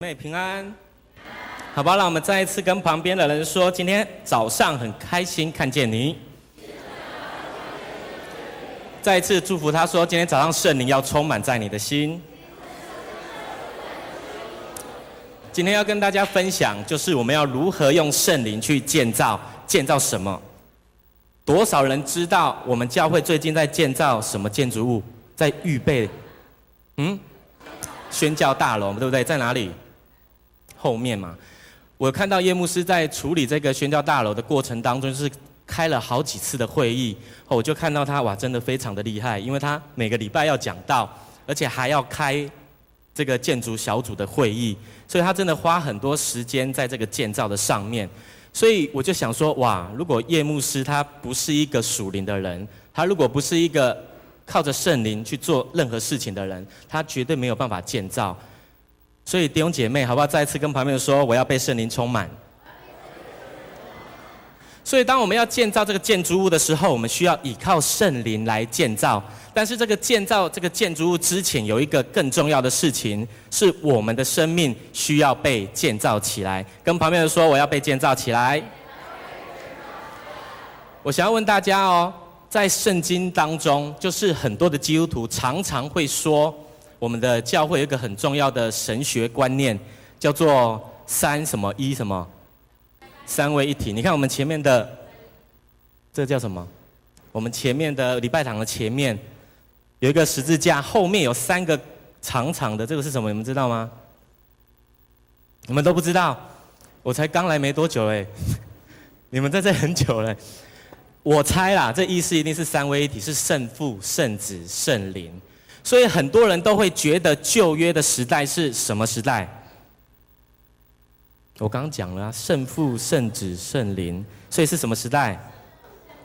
妹平安，好吧，让我们再一次跟旁边的人说，今天早上很开心看见你。再一次祝福他说，今天早上圣灵要充满在你的心。今天要跟大家分享，就是我们要如何用圣灵去建造，建造什么？多少人知道我们教会最近在建造什么建筑物？在预备，嗯，宣教大楼，对不对？在哪里？后面嘛，我看到叶牧师在处理这个宣教大楼的过程当中，就是开了好几次的会议，我就看到他哇，真的非常的厉害，因为他每个礼拜要讲道，而且还要开这个建筑小组的会议，所以他真的花很多时间在这个建造的上面。所以我就想说，哇，如果叶牧师他不是一个属灵的人，他如果不是一个靠着圣灵去做任何事情的人，他绝对没有办法建造。所以弟兄姐妹，好不好？再次跟旁边人说，我要被圣灵充满。所以当我们要建造这个建筑物的时候，我们需要依靠圣灵来建造。但是这个建造这个建筑物之前，有一个更重要的事情，是我们的生命需要被建造起来。跟旁边人说，我要被建造起来。我想要问大家哦，在圣经当中，就是很多的基督徒常常会说。我们的教会有一个很重要的神学观念，叫做三什么一什么，三位一体。你看我们前面的，这叫什么？我们前面的礼拜堂的前面有一个十字架，后面有三个长长的，这个是什么？你们知道吗？你们都不知道？我才刚来没多久哎，你们在这很久了。我猜啦，这意思一定是三位一体，是圣父、圣子、圣灵。所以很多人都会觉得旧约的时代是什么时代？我刚刚讲了啊，圣父、圣子、圣灵，所以是什么时代？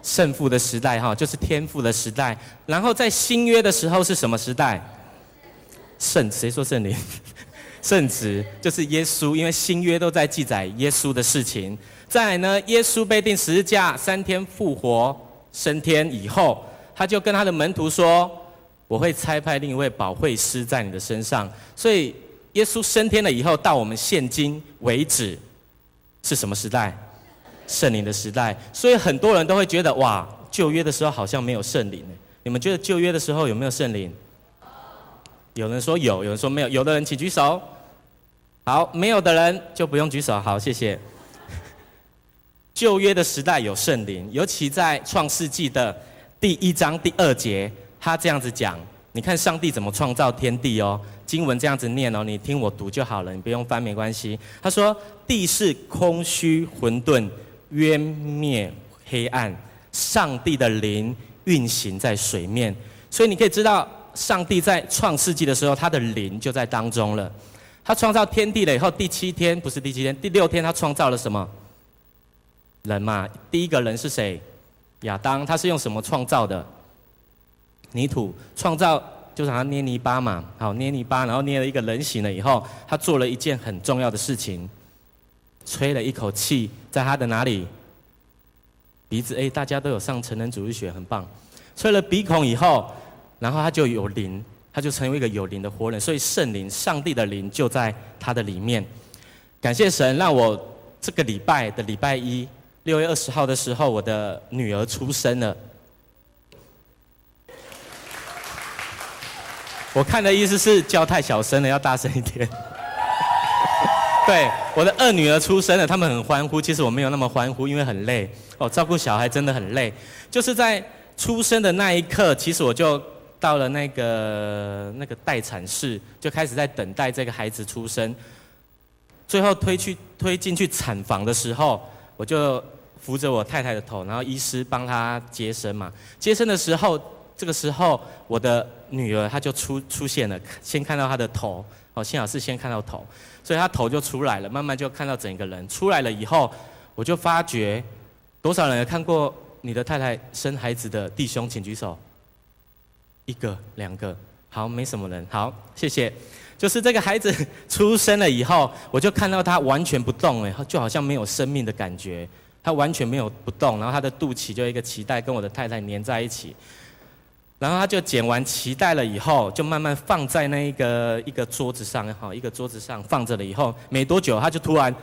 圣父的时代哈，就是天父的时代。然后在新约的时候是什么时代？圣，谁说圣灵？圣子就是耶稣，因为新约都在记载耶稣的事情。再来呢，耶稣被钉十字架，三天复活升天以后，他就跟他的门徒说。我会差派另一位保惠师在你的身上，所以耶稣升天了以后，到我们现今为止是什么时代？圣灵的时代。所以很多人都会觉得，哇，旧约的时候好像没有圣灵。你们觉得旧约的时候有没有圣灵？有人说有，有人说没有。有的人请举手。好，没有的人就不用举手。好，谢谢。旧约的时代有圣灵，尤其在创世纪的第一章第二节。他这样子讲，你看上帝怎么创造天地哦？经文这样子念哦，你听我读就好了，你不用翻没关系。他说：“地是空虚混沌，渊面黑暗，上帝的灵运行在水面。”所以你可以知道，上帝在创世纪的时候，他的灵就在当中了。他创造天地了以后，第七天不是第七天，第六天他创造了什么？人嘛，第一个人是谁？亚当，他是用什么创造的？泥土创造就是他捏泥巴嘛，好捏泥巴，然后捏了一个人形了以后，他做了一件很重要的事情，吹了一口气在他的哪里？鼻子，哎，大家都有上成人主义学，很棒。吹了鼻孔以后，然后他就有灵，他就成为一个有灵的活人，所以圣灵，上帝的灵就在他的里面。感谢神，让我这个礼拜的礼拜一，六月二十号的时候，我的女儿出生了。我看的意思是叫太小声了，要大声一点。对，我的二女儿出生了，他们很欢呼。其实我没有那么欢呼，因为很累。哦，照顾小孩真的很累。就是在出生的那一刻，其实我就到了那个那个待产室，就开始在等待这个孩子出生。最后推去推进去产房的时候，我就扶着我太太的头，然后医师帮她接生嘛。接生的时候。这个时候，我的女儿她就出出现了，先看到她的头，哦，幸好是先看到头，所以她头就出来了，慢慢就看到整个人出来了以后，我就发觉，多少人有看过你的太太生孩子的弟兄，请举手。一个、两个，好，没什么人，好，谢谢。就是这个孩子出生了以后，我就看到他完全不动，哎，就好像没有生命的感觉，他完全没有不动，然后他的肚脐就一个脐带跟我的太太粘在一起。然后他就剪完脐带了以后，就慢慢放在那一个一个桌子上，哈，一个桌子上放着了以后，没多久他就突然，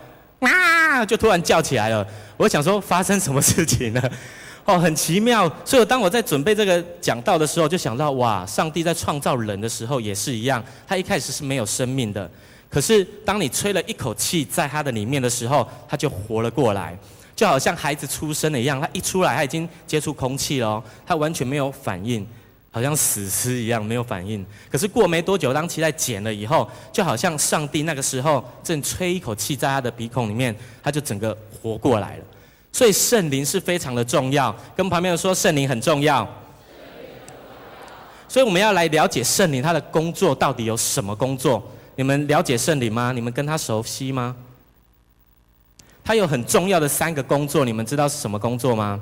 啊，就突然叫起来了。我想说发生什么事情了？哦，很奇妙。所以当我在准备这个讲道的时候，就想到哇，上帝在创造人的时候也是一样，他一开始是没有生命的，可是当你吹了一口气在他的里面的时候，他就活了过来，就好像孩子出生了一样，他一出来他已经接触空气了，他完全没有反应。好像死尸一样没有反应，可是过没多久，当脐带剪了以后，就好像上帝那个时候正吹一口气在他的鼻孔里面，他就整个活过来了。所以圣灵是非常的重要，跟旁边人说圣灵很重要。所以我们要来了解圣灵他的工作到底有什么工作？你们了解圣灵吗？你们跟他熟悉吗？他有很重要的三个工作，你们知道是什么工作吗？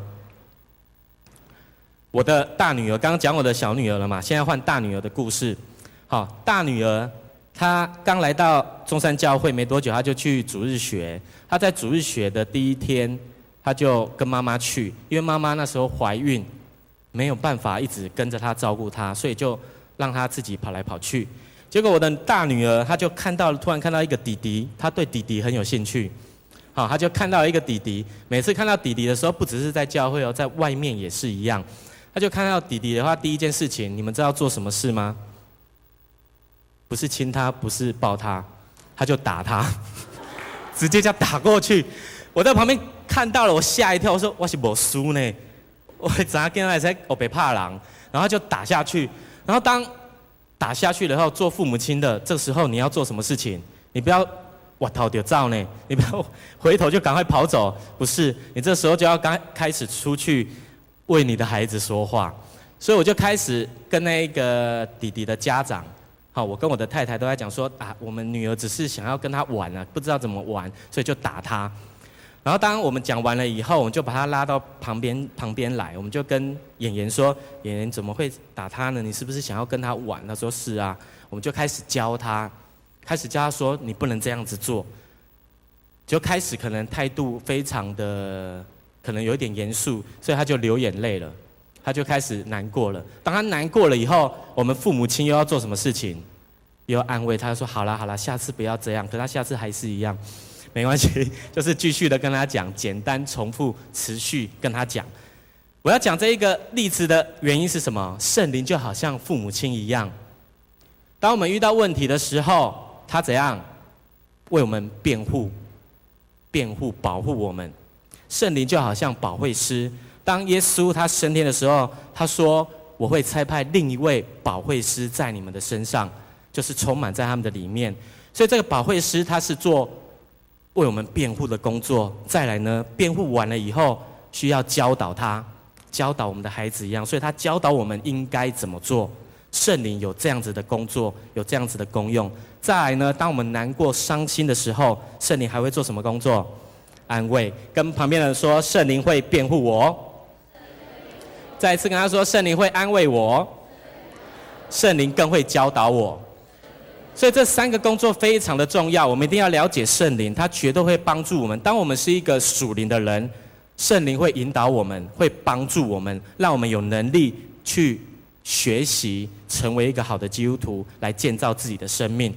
我的大女儿刚刚讲我的小女儿了嘛，现在换大女儿的故事。好，大女儿她刚来到中山教会没多久，她就去主日学。她在主日学的第一天，她就跟妈妈去，因为妈妈那时候怀孕，没有办法一直跟着她照顾她，所以就让她自己跑来跑去。结果我的大女儿她就看到突然看到一个弟弟，她对弟弟很有兴趣。好，她就看到一个弟弟，每次看到弟弟的时候，不只是在教会哦，在外面也是一样。他就看到弟弟的话，第一件事情，你们知道做什么事吗？不是亲他，不是抱他，他就打他，直接就打过去。我在旁边看到了，我吓一跳，我说我是没输呢，我咋跟他来才我别怕狼，然后就打下去。然后当打下去了以后，做父母亲的这时候你要做什么事情？你不要我逃掉照呢，你不要回头就赶快跑走，不是？你这时候就要刚开始出去。为你的孩子说话，所以我就开始跟那个弟弟的家长，好，我跟我的太太都在讲说啊，我们女儿只是想要跟他玩啊，不知道怎么玩，所以就打他。然后当我们讲完了以后，我们就把他拉到旁边旁边来，我们就跟演员说，演员怎么会打他呢？你是不是想要跟他玩？他说是啊，我们就开始教他，开始教他说你不能这样子做，就开始可能态度非常的。可能有一点严肃，所以他就流眼泪了，他就开始难过了。当他难过了以后，我们父母亲又要做什么事情？又安慰他，说：“好了好了，下次不要这样。”可他下次还是一样，没关系，就是继续的跟他讲，简单重复，持续跟他讲。我要讲这一个例子的原因是什么？圣灵就好像父母亲一样，当我们遇到问题的时候，他怎样为我们辩护、辩护、保护我们？圣灵就好像保惠师，当耶稣他升天的时候，他说：“我会差派另一位保惠师在你们的身上，就是充满在他们的里面。”所以这个保惠师他是做为我们辩护的工作。再来呢，辩护完了以后，需要教导他，教导我们的孩子一样，所以他教导我们应该怎么做。圣灵有这样子的工作，有这样子的功用。再来呢，当我们难过、伤心的时候，圣灵还会做什么工作？安慰，跟旁边的人说，圣灵会辩护我。再一次跟他说，圣灵会安慰我，圣灵更会教导我。所以这三个工作非常的重要，我们一定要了解圣灵，他绝对会帮助我们。当我们是一个属灵的人，圣灵会引导我们，会帮助我们，让我们有能力去学习，成为一个好的基督徒，来建造自己的生命。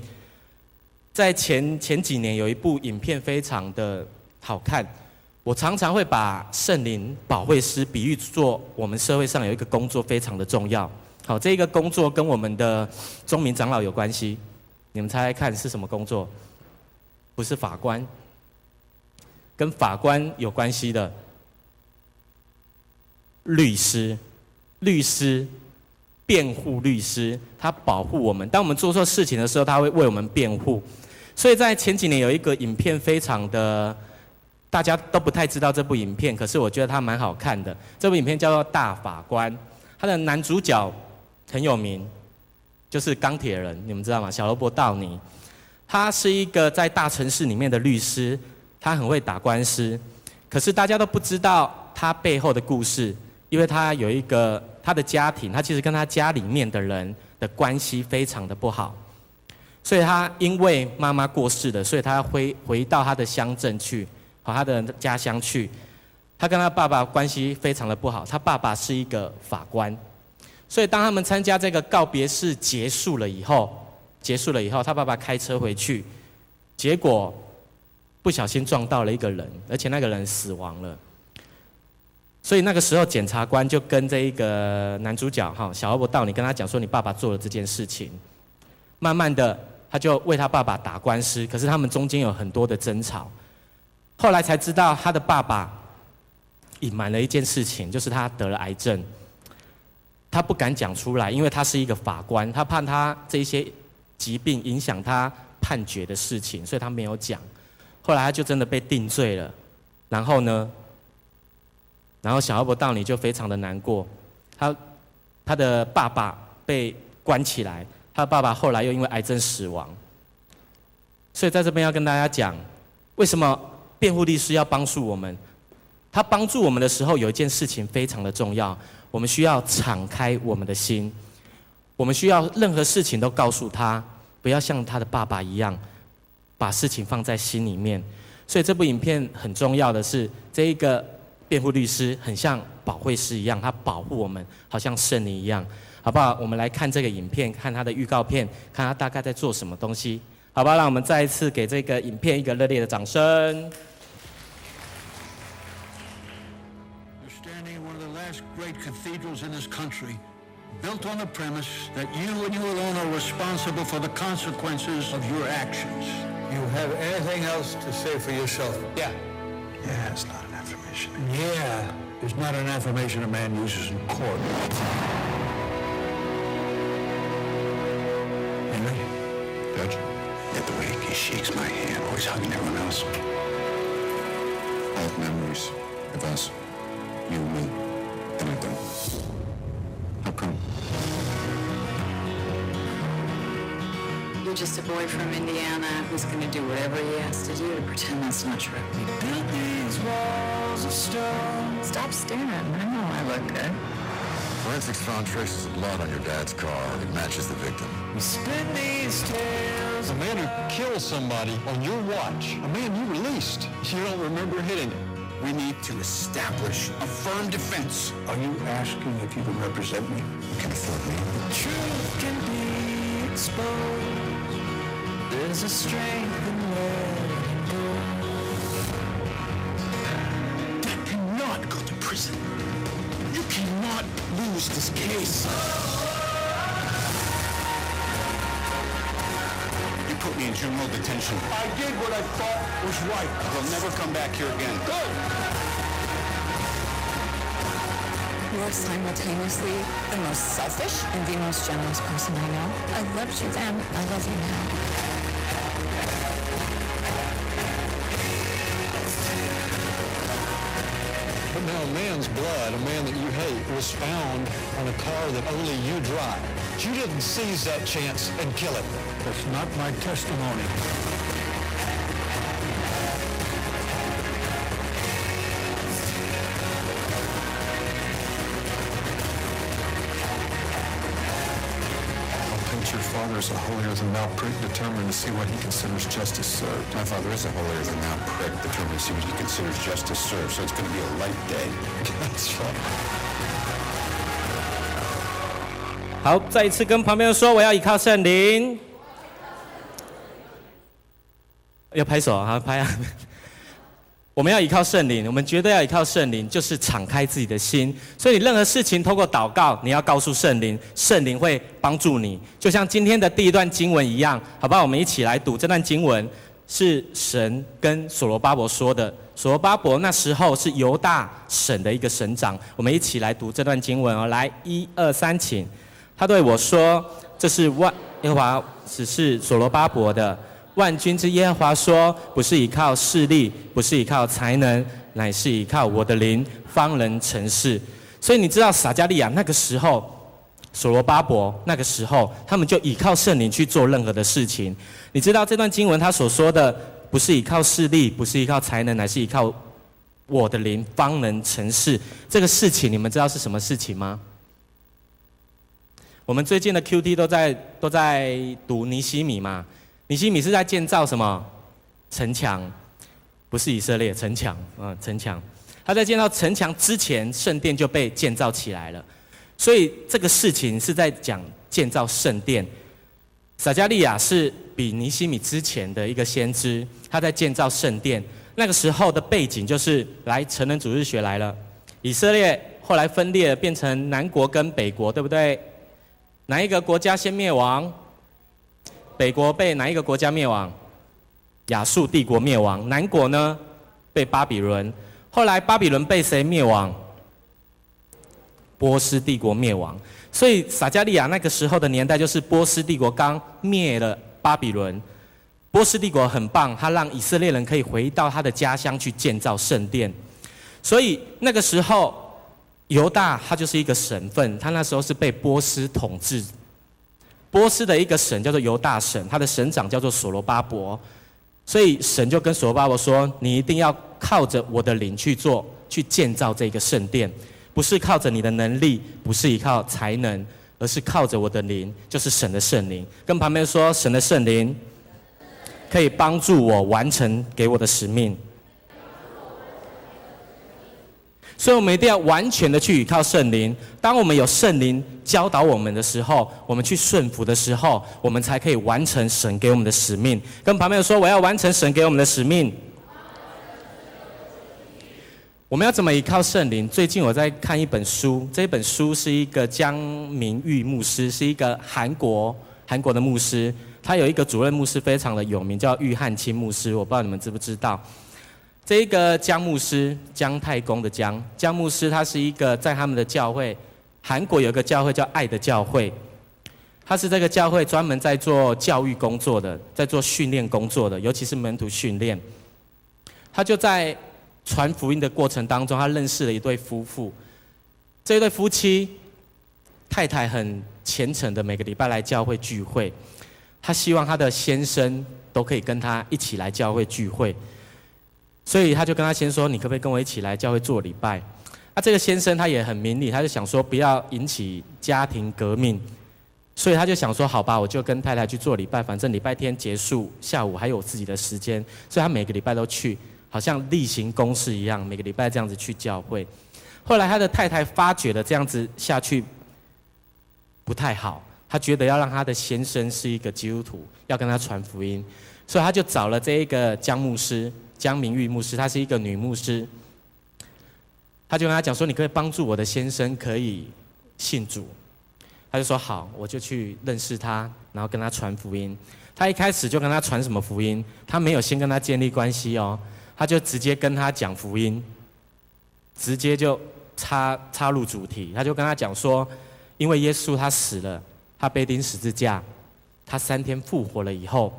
在前前几年有一部影片，非常的。好看，我常常会把圣灵保惠师比喻做我们社会上有一个工作非常的重要。好，这一个工作跟我们的宗明长老有关系。你们猜猜看是什么工作？不是法官，跟法官有关系的律师，律师，辩护律师，他保护我们。当我们做错事情的时候，他会为我们辩护。所以在前几年有一个影片，非常的。大家都不太知道这部影片，可是我觉得它蛮好看的。这部影片叫做《大法官》，它的男主角很有名，就是钢铁人，你们知道吗？小罗伯·道尼，他是一个在大城市里面的律师，他很会打官司，可是大家都不知道他背后的故事，因为他有一个他的家庭，他其实跟他家里面的人的关系非常的不好，所以他因为妈妈过世了，所以他要回回到他的乡镇去。跑他的家乡去，他跟他爸爸关系非常的不好。他爸爸是一个法官，所以当他们参加这个告别式结束了以后，结束了以后，他爸爸开车回去，结果不小心撞到了一个人，而且那个人死亡了。所以那个时候，检察官就跟这一个男主角哈小欧伯道你跟他讲说：“你爸爸做了这件事情。”慢慢的，他就为他爸爸打官司，可是他们中间有很多的争吵。后来才知道，他的爸爸隐瞒了一件事情，就是他得了癌症。他不敢讲出来，因为他是一个法官，他怕他这一些疾病影响他判决的事情，所以他没有讲。后来他就真的被定罪了。然后呢，然后小奥伯道尼就非常的难过，他他的爸爸被关起来，他的爸爸后来又因为癌症死亡。所以在这边要跟大家讲，为什么辩护律师要帮助我们？他帮助我们的时候，有一件事情非常的重要。我们需要敞开我们的心，我们需要任何事情都告诉他，不要像他的爸爸一样，把事情放在心里面。所以这部影片很重要的是，这一个辩护律师很像保惠师一样，他保护我们，好像圣灵一样，好不好？我们来看这个影片，看他的预告片，看他大概在做什么东西，好吧？让我们再一次给这个影片一个热烈的掌声。Great cathedrals in this country, built on the premise that you and you alone are responsible for the consequences of your actions. You have anything else to say for yourself? Yeah. Yeah, it's not an affirmation. Yeah, it's not an affirmation a man uses in court. Henry? Judge? Yeah, the way he shakes my hand, always hugging everyone else. I have memories of us, you, me. How come? You're just a boy from Indiana who's going to do whatever he has to do to pretend that's not true. We built these walls of stone. Stop staring. I know I look good. Forensics found traces of blood on your dad's car. It matches the victim. We spin these tales. A man who kills somebody on your watch. A man you released. You don't remember hitting him. We need to establish a firm defense. Are you asking if you can represent me? You can afford me. Truth can be exposed. There's a strength in letting go. Dad cannot go to prison. You cannot lose this case. You me in juvenile detention. I did what I thought was right. I'll never come back here again. Good. You're simultaneously the most selfish and the most generous person I know. I loved you then. I love you now. But now a man's blood, a man that you hate, was found on a car that only you drive. You didn't seize that chance and kill him. That's not my testimony. I'll paint your father as a holier-than-thou prick determined to see what he considers justice served. My father is a holier-than-thou prick determined to see what he considers justice served, so it's going to be a light day. That's right. 好，再一次跟旁边人说，我要依靠圣灵。 要拍手啊，拍啊！我们要依靠圣灵，我们绝对要依靠圣灵，就是敞开自己的心。所以任何事情，透过祷告，你要告诉圣灵，圣灵会帮助你。就像今天的第一段经文一样，好不好？我们一起来读这段经文，是神跟所罗巴伯说的。所罗巴伯那时候是犹大省的一个省长。我们一起来读这段经文哦，来，一二三，请。他对我说：“这是万耶和华只是所罗巴伯的。万军之耶和华说：不是依靠势力，不是依靠才能，乃是依靠我的灵，方能成事。所以你知道撒迦利亚那个时候，所罗巴伯那个时候，他们就依靠圣灵去做任何的事情。你知道这段经文他所说的，不是依靠势力，不是依靠才能，乃是依靠我的灵，方能成事。这个事情你们知道是什么事情吗？”我们最近的 QT 都在都在读尼西米嘛？尼西米是在建造什么城墙？不是以色列城墙啊，城墙。他在建造城墙之前，圣殿就被建造起来了。所以这个事情是在讲建造圣殿。撒迦利亚是比尼西米之前的一个先知，他在建造圣殿。那个时候的背景就是，来成人主日学来了，以色列后来分裂变成南国跟北国，对不对？哪一个国家先灭亡？北国被哪一个国家灭亡？亚述帝国灭亡。南国呢？被巴比伦。后来巴比伦被谁灭亡？波斯帝国灭亡。所以撒迦利亚那个时候的年代，就是波斯帝国刚灭了巴比伦。波斯帝国很棒，他让以色列人可以回到他的家乡去建造圣殿。所以那个时候，犹大他就是一个省份，他那时候是被波斯统治。波斯的一个省叫做犹大省，他的省长叫做所罗巴伯。所以神就跟所罗巴伯说：“你一定要靠着我的灵去做，去建造这个圣殿。”不是靠着你的能力，不是依靠才能，而是靠着我的灵，就是神的圣灵。跟旁边说，神的圣灵可以帮助我完成给我的使命。所以，我们一定要完全的去依靠圣灵。当我们有圣灵教导我们的时候，我们去顺服的时候，我们才可以完成神给我们的使命。跟旁边说，我要完成神给我们的使命。我们要怎么依靠圣灵？最近我在看一本书，这本书是一个江明玉牧师，是一个韩国韩国的牧师。他有一个主任牧师非常的有名，叫玉汉清牧师。我不知道你们知不知道？这个姜牧师，姜太公的姜，姜牧师他是一个在他们的教会，韩国有个教会叫爱的教会，他是这个教会专门在做教育工作的，在做训练工作的，尤其是门徒训练。他就在。传福音的过程当中，他认识了一对夫妇。这一对夫妻，太太很虔诚的，每个礼拜来教会聚会。他希望他的先生都可以跟他一起来教会聚会，所以他就跟他先说：“你可不可以跟我一起来教会做礼拜？”啊，这个先生他也很明理，他就想说不要引起家庭革命，所以他就想说：“好吧，我就跟太太去做礼拜，反正礼拜天结束，下午还有自己的时间。”所以他每个礼拜都去。好像例行公事一样，每个礼拜这样子去教会。后来他的太太发觉了这样子下去不太好，他觉得要让他的先生是一个基督徒，要跟他传福音，所以他就找了这一个江牧师，江明玉牧师，她是一个女牧师。她就跟他讲说：“你可以帮助我的先生可以信主。”她就说：“好，我就去认识他，然后跟他传福音。”他一开始就跟他传什么福音？他没有先跟他建立关系哦。他就直接跟他讲福音，直接就插插入主题。他就跟他讲说，因为耶稣他死了，他被钉十字架，他三天复活了以后，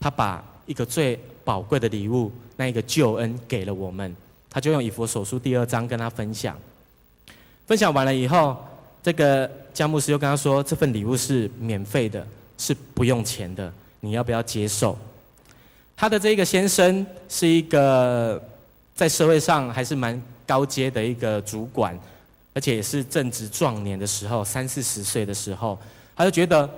他把一个最宝贵的礼物，那一个救恩给了我们。他就用以弗所书第二章跟他分享。分享完了以后，这个江牧师又跟他说，这份礼物是免费的，是不用钱的，你要不要接受？他的这个先生是一个在社会上还是蛮高阶的一个主管，而且也是正值壮年的时候，三四十岁的时候，他就觉得，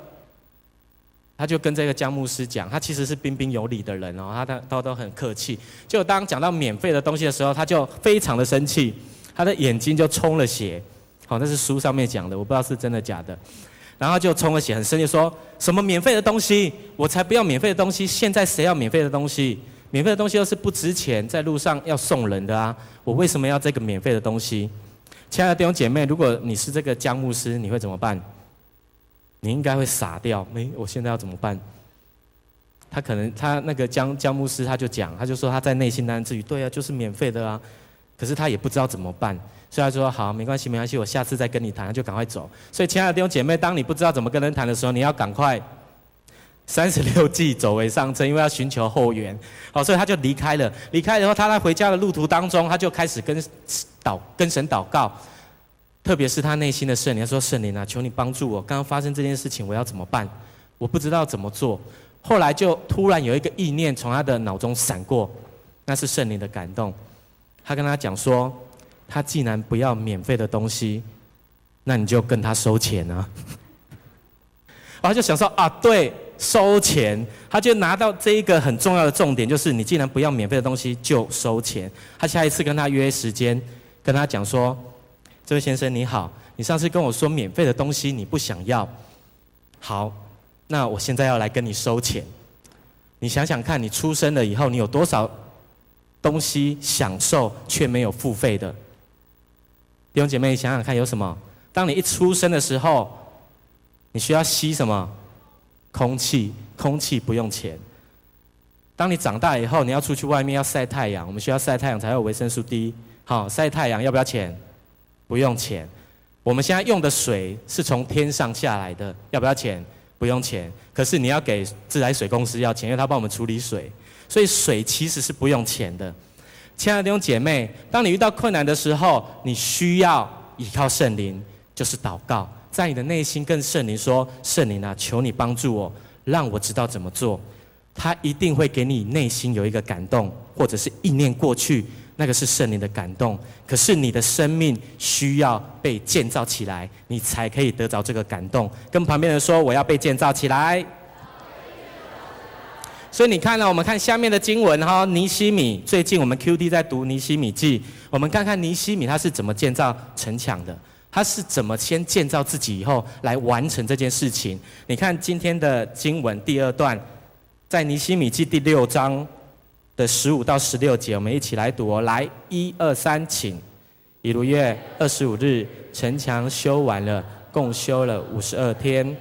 他就跟这个姜牧师讲，他其实是彬彬有礼的人哦，他他都都很客气。就当讲到免费的东西的时候，他就非常的生气，他的眼睛就充了血。好，那是书上面讲的，我不知道是真的假的。然后就充了血，很生气，说什么免费的东西，我才不要免费的东西！现在谁要免费的东西？免费的东西又是不值钱，在路上要送人的啊！我为什么要这个免费的东西？亲爱的弟兄姐妹，如果你是这个姜牧师，你会怎么办？你应该会傻掉。没，我现在要怎么办？他可能他那个江江牧师他就讲，他就说他在内心当中自语，对啊，就是免费的啊。可是他也不知道怎么办。所以他说好，没关系，没关系，我下次再跟你谈，就赶快走。所以，亲爱的弟兄姐妹，当你不知道怎么跟人谈的时候，你要赶快三十六计，走为上策，因为要寻求后援。好，所以他就离开了。离开以后，他在回家的路途当中，他就开始跟祷跟神祷告，特别是他内心的圣灵，他说：“圣灵啊，求你帮助我，刚刚发生这件事情，我要怎么办？我不知道怎么做。”后来就突然有一个意念从他的脑中闪过，那是圣灵的感动。他跟他讲说。他既然不要免费的东西，那你就跟他收钱啊！然后就想说啊，对，收钱，他就拿到这一个很重要的重点，就是你既然不要免费的东西，就收钱。他下一次跟他约时间，跟他讲说：“这位先生你好，你上次跟我说免费的东西你不想要，好，那我现在要来跟你收钱。你想想看，你出生了以后，你有多少东西享受却没有付费的？弟兄姐妹，想想看，有什么？当你一出生的时候，你需要吸什么？空气，空气不用钱。当你长大以后，你要出去外面要晒太阳，我们需要晒太阳才有维生素 D。好，晒太阳要不要钱？不用钱。我们现在用的水是从天上下来的，要不要钱？不用钱。可是你要给自来水公司要钱，因为他帮我们处理水，所以水其实是不用钱的。亲爱的弟兄姐妹，当你遇到困难的时候，你需要依靠圣灵，就是祷告，在你的内心跟圣灵说：“圣灵啊，求你帮助我，让我知道怎么做。”他一定会给你内心有一个感动，或者是意念过去，那个是圣灵的感动。可是你的生命需要被建造起来，你才可以得着这个感动。跟旁边人说：“我要被建造起来。”所以你看呢，我们看下面的经文哈，尼西米。最近我们 QD 在读尼西米记，我们看看尼西米他是怎么建造城墙的，他是怎么先建造自己以后来完成这件事情。你看今天的经文第二段。在尼西米记第六章的十五到十六节，我们一起来读哦。来，一二三，请。以如月二十五日，城墙修完了，共修了五十二天。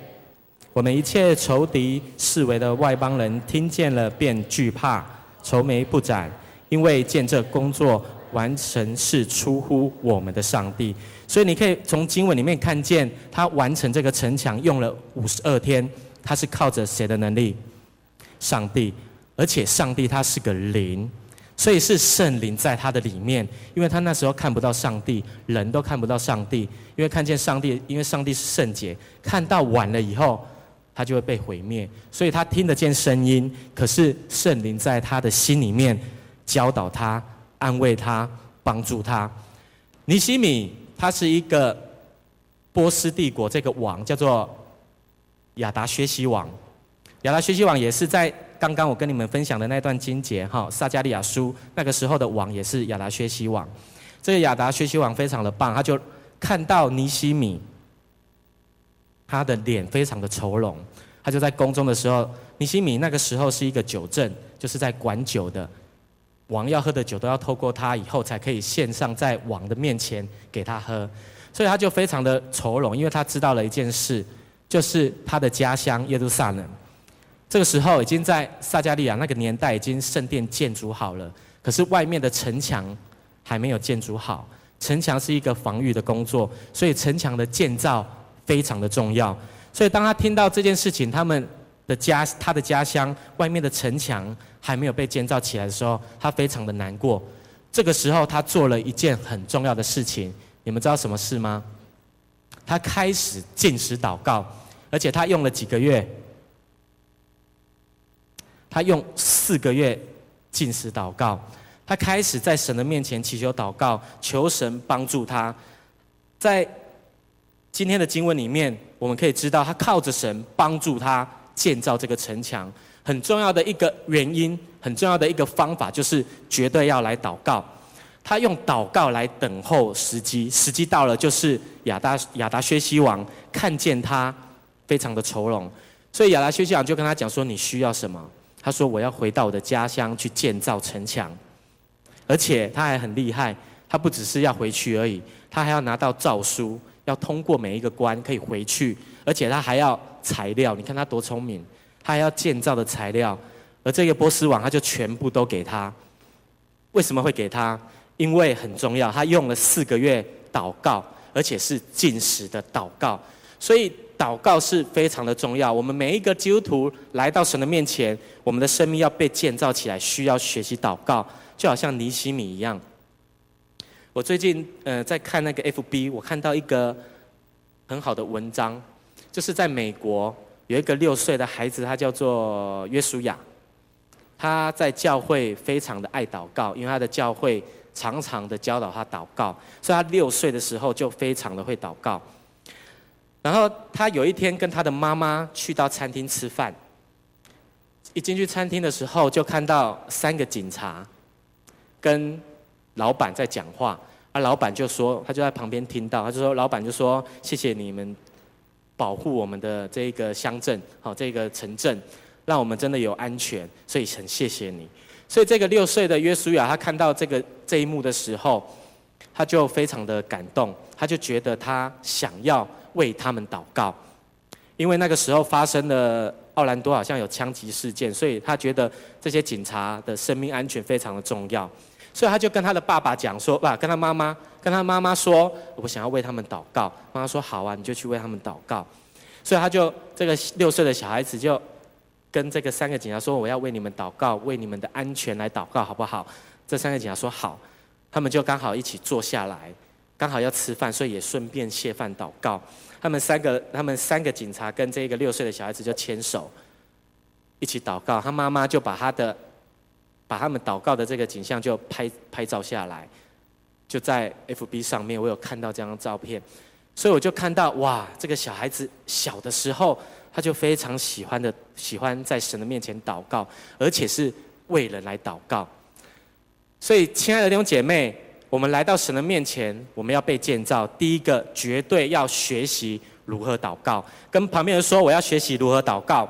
我们一切仇敌四围的外邦人听见了，便惧怕，愁眉不展，因为见这工作完成是出乎我们的上帝。所以你可以从经文里面看见，他完成这个城墙用了五十二天，他是靠着谁的能力？上帝，而且上帝他是个灵，所以是圣灵在他的里面，因为他那时候看不到上帝，人都看不到上帝，因为看见上帝，因为上帝是圣洁，看到晚了以后，他就会被毁灭，所以他听得见声音，可是圣灵在他的心里面教导他、安慰他、帮助他。尼希米他是一个波斯帝国这个王叫做亚达学习王。亚达学习王也是在刚刚我跟你们分享的那段经节哈，撒迦利亚书那个时候的王也是亚达薛西王。这个亚达薛西王非常的棒，他就看到尼希米，他的脸非常的愁容，他就在宫中的时候，尼希米那个时候是一个酒政，就是在管酒的，王要喝的酒都要透过他以后才可以献上在王的面前给他喝，所以他就非常的愁容，因为他知道了一件事，就是他的家乡耶路撒冷。这个时候已经在撒迦利亚那个年代，已经圣殿建筑好了，可是外面的城墙还没有建筑好。城墙是一个防御的工作，所以城墙的建造非常的重要。所以当他听到这件事情，他们的家，他的家乡外面的城墙还没有被建造起来的时候，他非常的难过。这个时候他做了一件很重要的事情，你们知道什么事吗？他开始禁食祷告，而且他用了几个月。他用四个月进食祷告，他开始在神的面前祈求祷告，求神帮助他。在今天的经文里面，我们可以知道，他靠着神帮助他建造这个城墙。很重要的一个原因，很重要的一个方法，就是绝对要来祷告。他用祷告来等候时机，时机到了，就是亚达亚达薛西王看见他非常的愁容，所以亚达薛西王就跟他讲说：“你需要什么？”他说：“我要回到我的家乡去建造城墙，而且他还很厉害。他不只是要回去而已，他还要拿到诏书，要通过每一个关可以回去，而且他还要材料。你看他多聪明，他还要建造的材料。而这个波斯王他就全部都给他。为什么会给他？因为很重要，他用了四个月祷告，而且是禁食的祷告，所以。”祷告是非常的重要。我们每一个基督徒来到神的面前，我们的生命要被建造起来，需要学习祷告，就好像尼希米一样。我最近呃在看那个 FB，我看到一个很好的文章，就是在美国有一个六岁的孩子，他叫做约书亚，他在教会非常的爱祷告，因为他的教会常常的教导他祷告，所以他六岁的时候就非常的会祷告。然后他有一天跟他的妈妈去到餐厅吃饭，一进去餐厅的时候就看到三个警察跟老板在讲话，啊，老板就说，他就在旁边听到，他就说，老板就说，谢谢你们保护我们的这个乡镇，好，这个城镇，让我们真的有安全，所以很谢谢你。所以这个六岁的约书亚，他看到这个这一幕的时候，他就非常的感动，他就觉得他想要为他们祷告，因为那个时候发生了奥兰多好像有枪击事件，所以他觉得这些警察的生命安全非常的重要，所以他就跟他的爸爸讲说，不，跟他妈妈，跟他妈妈说，我想要为他们祷告。妈妈说好啊，你就去为他们祷告。所以他就这个六岁的小孩子就跟这个三个警察说，我要为你们祷告，为你们的安全来祷告，好不好？这三个警察说好。他们就刚好一起坐下来，刚好要吃饭，所以也顺便谢饭祷告。他们三个，他们三个警察跟这个六岁的小孩子就牵手，一起祷告。他妈妈就把他的，把他们祷告的这个景象就拍拍照下来，就在 FB 上面。我有看到这张照片，所以我就看到哇，这个小孩子小的时候，他就非常喜欢的，喜欢在神的面前祷告，而且是为人来祷告。所以，亲爱的弟兄姐妹，我们来到神的面前，我们要被建造。第一个，绝对要学习如何祷告。跟旁边人说，我要学习如何祷告。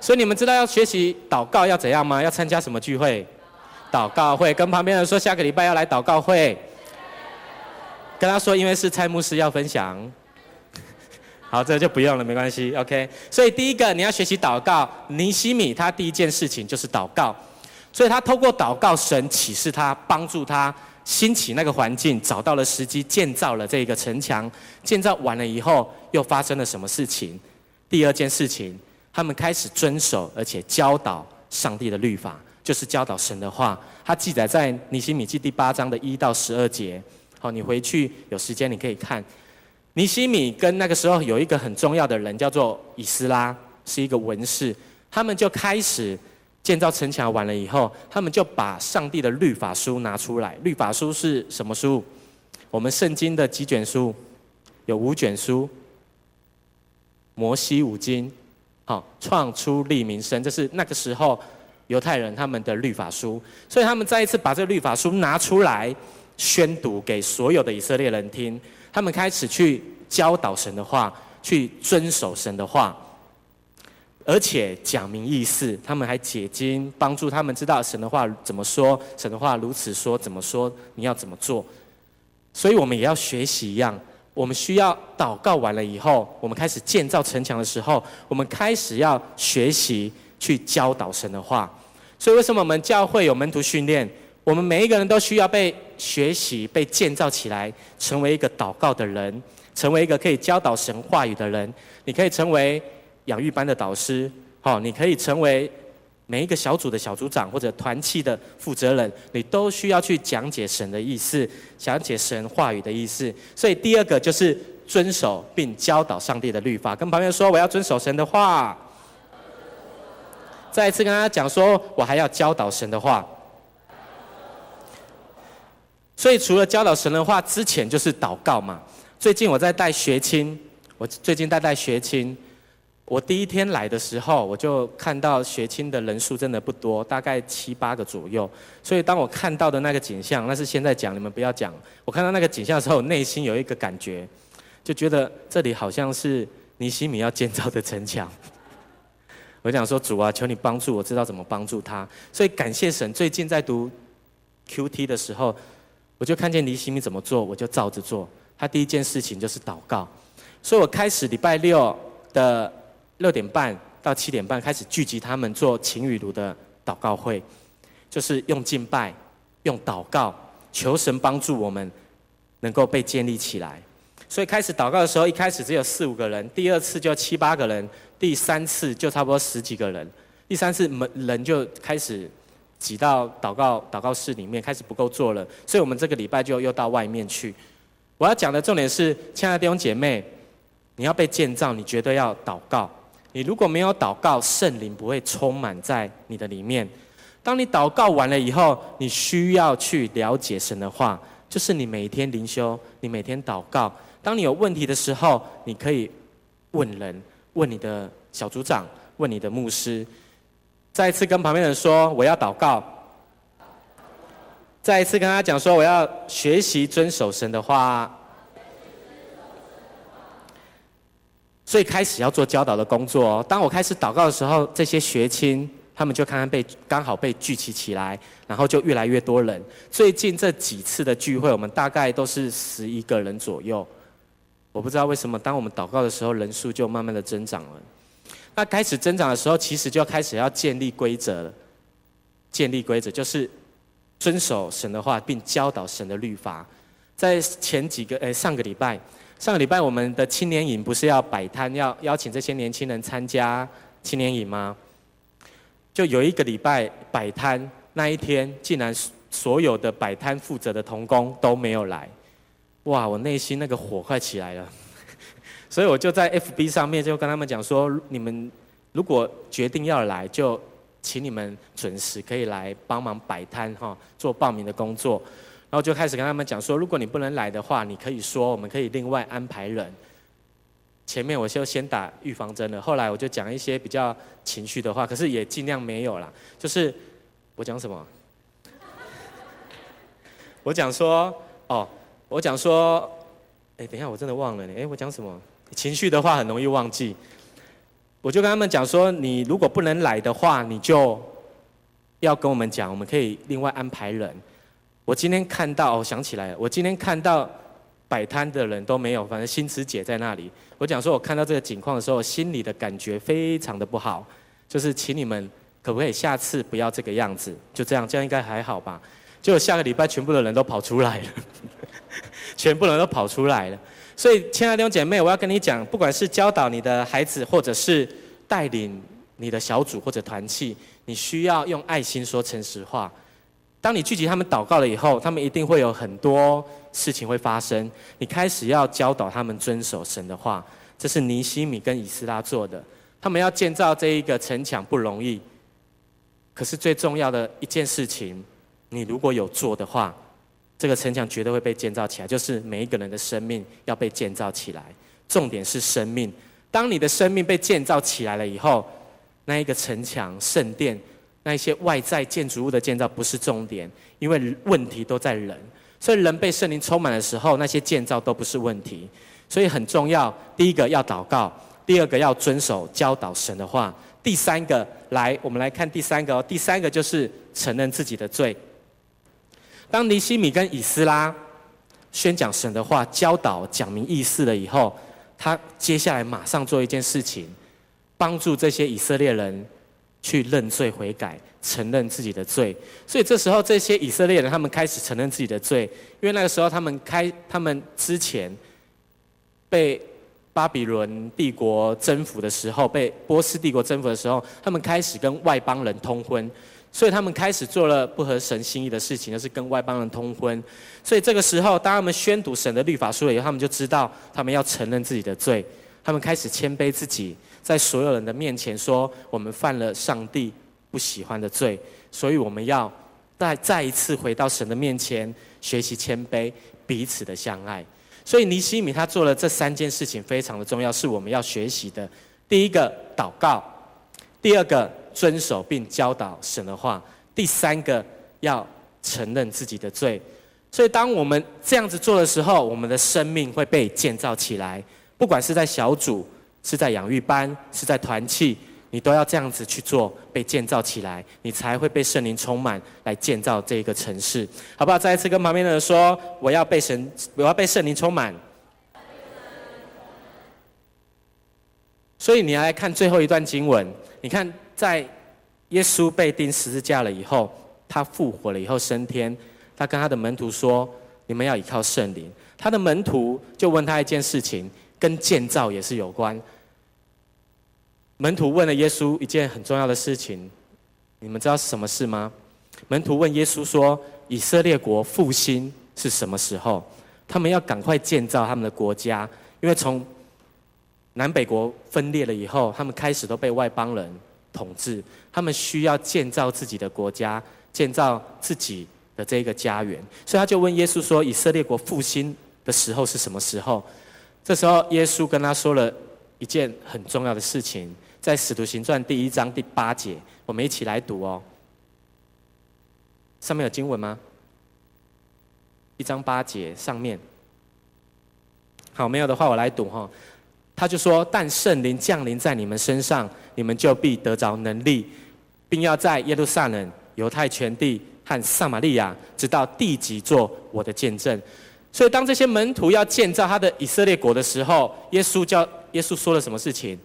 所以你们知道要学习祷告要怎样吗？要参加什么聚会？祷告会。跟旁边人说，下个礼拜要来祷告会。跟他说，因为是蔡牧师要分享。好，这就不用了，没关系。OK。所以第一个，你要学习祷告。尼西米他第一件事情就是祷告。所以他透过祷告，神启示他，帮助他兴起那个环境，找到了时机，建造了这个城墙。建造完了以后，又发生了什么事情？第二件事情，他们开始遵守而且教导上帝的律法，就是教导神的话。他记载在尼希米记第八章的一到十二节。好，你回去有时间你可以看。尼希米跟那个时候有一个很重要的人叫做以斯拉，是一个文士，他们就开始。建造城墙完了以后，他们就把上帝的律法书拿出来。律法书是什么书？我们圣经的几卷书？有五卷书。摩西五经，好，创出利民生，这是那个时候犹太人他们的律法书。所以他们再一次把这个律法书拿出来宣读给所有的以色列人听。他们开始去教导神的话，去遵守神的话。而且讲明意思，他们还解经，帮助他们知道神的话怎么说，神的话如此说，怎么说，你要怎么做。所以我们也要学习一样，我们需要祷告完了以后，我们开始建造城墙的时候，我们开始要学习去教导神的话。所以为什么我们教会有门徒训练？我们每一个人都需要被学习、被建造起来，成为一个祷告的人，成为一个可以教导神话语的人。你可以成为。养育班的导师，好，你可以成为每一个小组的小组长或者团契的负责人，你都需要去讲解神的意思，讲解神话语的意思。所以第二个就是遵守并教导上帝的律法。跟旁边说，我要遵守神的话。再一次跟大家讲说，我还要教导神的话。所以除了教导神的话之前，就是祷告嘛。最近我在带学青，我最近带带学青。我第一天来的时候，我就看到学青的人数真的不多，大概七八个左右。所以当我看到的那个景象，那是现在讲，你们不要讲。我看到那个景象的时候，内心有一个感觉，就觉得这里好像是尼希米要建造的城墙。我想说，主啊，求你帮助我，知道怎么帮助他。所以感谢神，最近在读 QT 的时候，我就看见尼希米怎么做，我就照着做。他第一件事情就是祷告，所以我开始礼拜六的。六点半到七点半开始聚集他们做晴雨炉的祷告会，就是用敬拜、用祷告，求神帮助我们能够被建立起来。所以开始祷告的时候，一开始只有四五个人，第二次就七八个人，第三次就差不多十几个人，第三次门人就开始挤到祷告祷告室里面，开始不够坐了，所以我们这个礼拜就又到外面去。我要讲的重点是，亲爱的弟兄姐妹，你要被建造，你绝对要祷告。你如果没有祷告，圣灵不会充满在你的里面。当你祷告完了以后，你需要去了解神的话，就是你每天灵修，你每天祷告。当你有问题的时候，你可以问人，问你的小组长，问你的牧师。再一次跟旁边人说：“我要祷告。”再一次跟他讲说，我要学习遵守神的话。所以开始要做教导的工作哦。当我开始祷告的时候，这些学青他们就看看被刚好被聚集起来，然后就越来越多人。最近这几次的聚会，我们大概都是十一个人左右。我不知道为什么，当我们祷告的时候，人数就慢慢的增长了。那开始增长的时候，其实就要开始要建立规则了。建立规则就是遵守神的话，并教导神的律法。在前几个诶上个礼拜。上个礼拜我们的青年营不是要摆摊，要邀请这些年轻人参加青年营吗？就有一个礼拜摆摊那一天，竟然所有的摆摊负责的童工都没有来，哇！我内心那个火快起来了，所以我就在 FB 上面就跟他们讲说：你们如果决定要来，就请你们准时可以来帮忙摆摊哈，做报名的工作。然后就开始跟他们讲说，如果你不能来的话，你可以说，我们可以另外安排人。前面我就先打预防针了，后来我就讲一些比较情绪的话，可是也尽量没有啦。就是我讲什么？我讲说，哦，我讲说，哎，等一下，我真的忘了呢。哎，我讲什么？情绪的话很容易忘记。我就跟他们讲说，你如果不能来的话，你就要跟我们讲，我们可以另外安排人。我今天看到，我想起来了，我今天看到摆摊的人都没有，反正新慈姐在那里。我讲说，我看到这个景况的时候，心里的感觉非常的不好，就是请你们可不可以下次不要这个样子，就这样，这样应该还好吧？结果下个礼拜全部的人都跑出来了，全部人都跑出来了。所以，亲爱的弟兄姐妹，我要跟你讲，不管是教导你的孩子，或者是带领你的小组或者团契，你需要用爱心说诚实话。当你聚集他们祷告了以后，他们一定会有很多事情会发生。你开始要教导他们遵守神的话，这是尼希米跟以斯拉做的。他们要建造这一个城墙不容易，可是最重要的一件事情，你如果有做的话，这个城墙绝对会被建造起来。就是每一个人的生命要被建造起来，重点是生命。当你的生命被建造起来了以后，那一个城墙圣殿。那一些外在建筑物的建造不是重点，因为问题都在人。所以人被圣灵充满的时候，那些建造都不是问题。所以很重要，第一个要祷告，第二个要遵守教导神的话，第三个来，我们来看第三个哦。第三个就是承认自己的罪。当尼西米跟以斯拉宣讲神的话，教导讲明意思了以后，他接下来马上做一件事情，帮助这些以色列人。去认罪悔改，承认自己的罪。所以这时候，这些以色列人他们开始承认自己的罪，因为那个时候他们开，他们之前被巴比伦帝国征服的时候，被波斯帝国征服的时候，他们开始跟外邦人通婚，所以他们开始做了不合神心意的事情，就是跟外邦人通婚。所以这个时候，当他们宣读神的律法书了以后，他们就知道他们要承认自己的罪，他们开始谦卑自己。在所有人的面前说，我们犯了上帝不喜欢的罪，所以我们要再再一次回到神的面前，学习谦卑，彼此的相爱。所以尼西米他做了这三件事情，非常的重要，是我们要学习的。第一个祷告，第二个遵守并教导神的话，第三个要承认自己的罪。所以当我们这样子做的时候，我们的生命会被建造起来，不管是在小组。是在养育班，是在团契，你都要这样子去做，被建造起来，你才会被圣灵充满，来建造这个城市，好不好？再一次跟旁边的人说，我要被神，我要被圣灵充满。所以你要来看最后一段经文，你看在耶稣被钉十字架了以后，他复活了以后升天，他跟他的门徒说，你们要依靠圣灵。他的门徒就问他一件事情。跟建造也是有关。门徒问了耶稣一件很重要的事情，你们知道是什么事吗？门徒问耶稣说：“以色列国复兴是什么时候？他们要赶快建造他们的国家，因为从南北国分裂了以后，他们开始都被外邦人统治，他们需要建造自己的国家，建造自己的这个家园。所以他就问耶稣说：以色列国复兴的时候是什么时候？”这时候，耶稣跟他说了一件很重要的事情，在《使徒行传》第一章第八节，我们一起来读哦。上面有经文吗？一章八节上面。好，没有的话我来读哈。他就说：“但圣灵降临在你们身上，你们就必得着能力，并要在耶路撒冷、犹太全地和撒玛利亚，直到地极，做我的见证。”所以，当这些门徒要建造他的以色列国的时候，耶稣叫耶稣说了什么事情？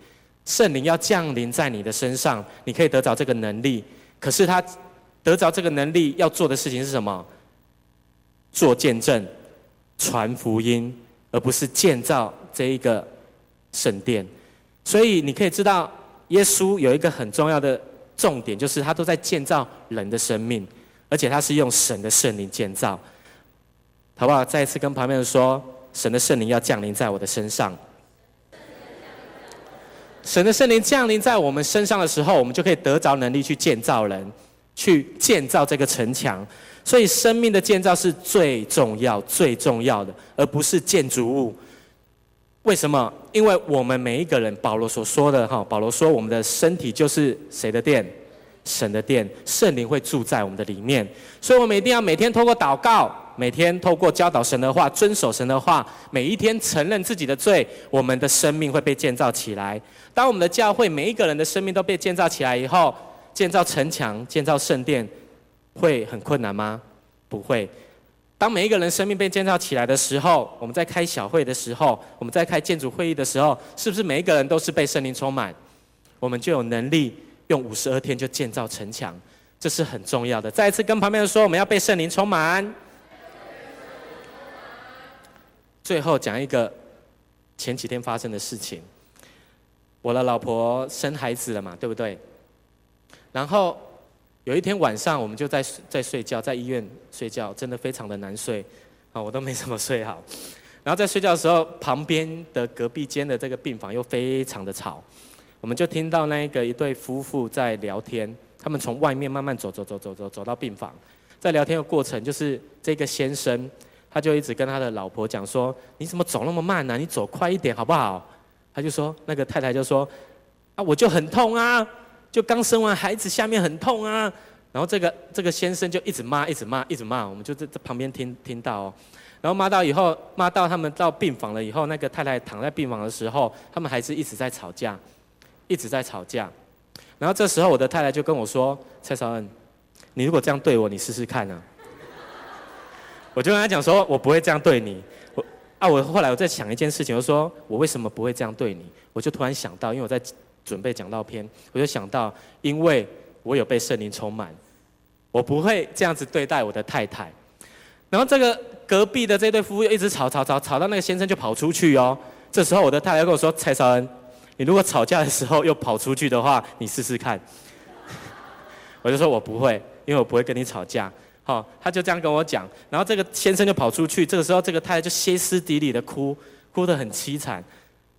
圣灵要降临在你的身上，你可以得着这个能力。可是他得着这个能力要做的事情是什么？做见证、传福音，而不是建造这一个圣殿。所以你可以知道，耶稣有一个很重要的重点，就是他都在建造人的生命，而且他是用神的圣灵建造。好不好？再一次跟旁边人说，神的圣灵要降临在我的身上。神的圣灵降临在我们身上的时候，我们就可以得着能力去建造人，去建造这个城墙。所以，生命的建造是最重要、最重要的，而不是建筑物。为什么？因为我们每一个人，保罗所说的哈，保罗说我们的身体就是谁的殿？神的殿，圣灵会住在我们的里面。所以，我们一定要每天透过祷告。每天透过教导神的话，遵守神的话，每一天承认自己的罪，我们的生命会被建造起来。当我们的教会每一个人的生命都被建造起来以后，建造城墙、建造圣殿，会很困难吗？不会。当每一个人生命被建造起来的时候，我们在开小会的时候，我们在开建筑会议的时候，是不是每一个人都是被圣灵充满？我们就有能力用五十二天就建造城墙，这是很重要的。再一次跟旁边人说，我们要被圣灵充满。最后讲一个前几天发生的事情。我的老婆生孩子了嘛，对不对？然后有一天晚上，我们就在在睡觉，在医院睡觉，真的非常的难睡啊，我都没怎么睡好。然后在睡觉的时候，旁边的隔壁间的这个病房又非常的吵，我们就听到那个一对夫妇在聊天，他们从外面慢慢走走走走走走到病房，在聊天的过程，就是这个先生。他就一直跟他的老婆讲说：“你怎么走那么慢呢、你走快一点好不好？”他就说：“那个太太就说，啊，我就很痛啊，就刚生完孩子，下面很痛啊。”然后这个这个先生就一直骂，一直骂，一直骂。我们就在这旁边听听到哦。然后骂到以后，骂到他们到病房了以后，那个太太躺在病房的时候，他们还是一直在吵架，一直在吵架。然后这时候我的太太就跟我说：“蔡少恩，你如果这样对我，你试试看啊。”我就跟他讲说，我不会这样对你。我啊，我后来我在想一件事情，我说我为什么不会这样对你？我就突然想到，因为我在准备讲道片，我就想到，因为我有被圣灵充满，我不会这样子对待我的太太。然后这个隔壁的这对夫妇一直吵吵吵，吵到那个先生就跑出去哦。这时候我的太太跟我说：“蔡少恩，你如果吵架的时候又跑出去的话，你试试看。”我就说我不会，因为我不会跟你吵架。好，他就这样跟我讲，然后这个先生就跑出去，这个时候这个太太就歇斯底里的哭，哭得很凄惨。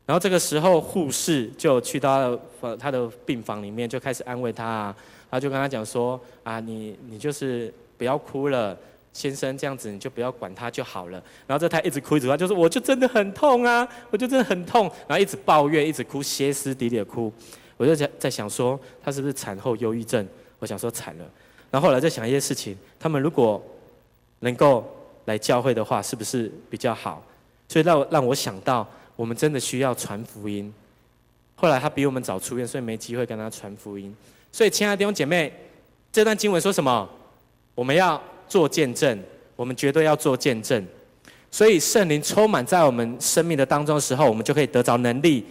然后这个时候护士就去到他的病房里面，就开始安慰他啊，他就跟他讲说啊，你你就是不要哭了，先生这样子你就不要管他就好了。然后这太一直哭一直哭，就说我就真的很痛啊，我就真的很痛，然后一直抱怨，一直哭，歇斯底里的哭。我就在在想说，他是不是产后忧郁症？我想说惨了。然后后来在想一些事情，他们如果能够来教会的话，是不是比较好？所以让让我想到，我们真的需要传福音。后来他比我们早出院，所以没机会跟他传福音。所以亲爱的弟兄姐妹，这段经文说什么？我们要做见证，我们绝对要做见证。所以圣灵充满在我们生命的当中的时候，我们就可以得着能力，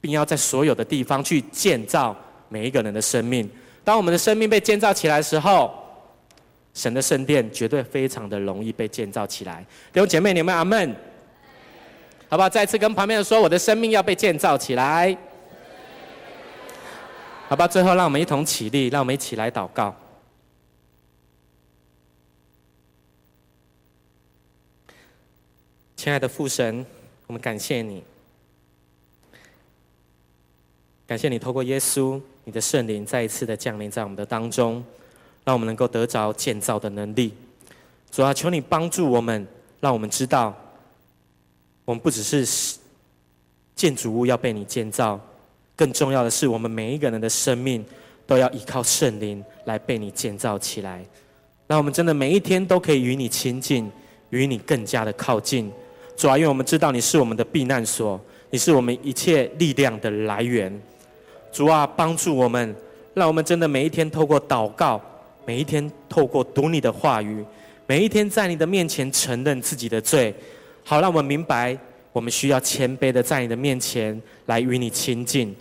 并要在所有的地方去建造每一个人的生命。当我们的生命被建造起来的时候，神的圣殿绝对非常的容易被建造起来。弟兄姐妹，你们阿门，好不好？再次跟旁边的说，我的生命要被建造起来，好吧？最后，让我们一同起立，让我们一起来祷告。亲爱的父神，我们感谢你，感谢你透过耶稣。你的圣灵再一次的降临在我们的当中，让我们能够得着建造的能力。主啊，求你帮助我们，让我们知道，我们不只是建筑物要被你建造，更重要的是，我们每一个人的生命都要依靠圣灵来被你建造起来。让我们真的每一天都可以与你亲近，与你更加的靠近。主啊，因为我们知道你是我们的避难所，你是我们一切力量的来源。主啊，帮助我们，让我们真的每一天透过祷告，每一天透过读你的话语，每一天在你的面前承认自己的罪，好让我们明白，我们需要谦卑的在你的面前来与你亲近。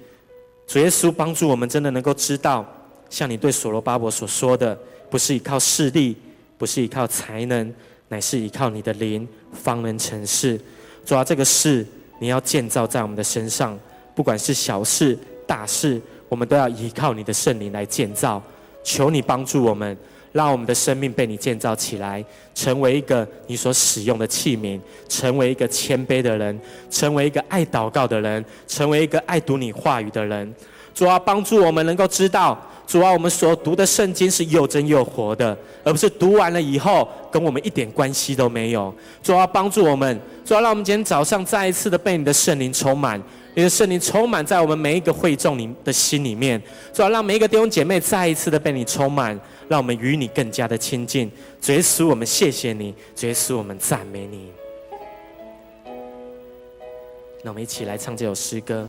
主耶稣帮助我们，真的能够知道，像你对所罗巴伯所说的，不是依靠势力，不是依靠才能，乃是依靠你的灵，方能成事。主啊，这个事你要建造在我们的身上，不管是小事大事，我们都要依靠你的圣灵来建造。求你帮助我们，让我们的生命被你建造起来，成为一个你所使用的器皿，成为一个谦卑的人，成为一个爱祷告的人，成为一个爱读你话语的人。主啊，帮助我们能够知道，主啊，我们所读的圣经是又真又活的，而不是读完了以后跟我们一点关系都没有。主啊，帮助我们，主啊，让我们今天早上再一次的被你的圣灵充满。你的圣灵充满在我们每一个会众里的心里面，主要让每一个弟兄姐妹再一次的被你充满，让我们与你更加的亲近。主耶稣，我们谢谢你；主耶稣，我们赞美你。那我们一起来唱这首诗歌。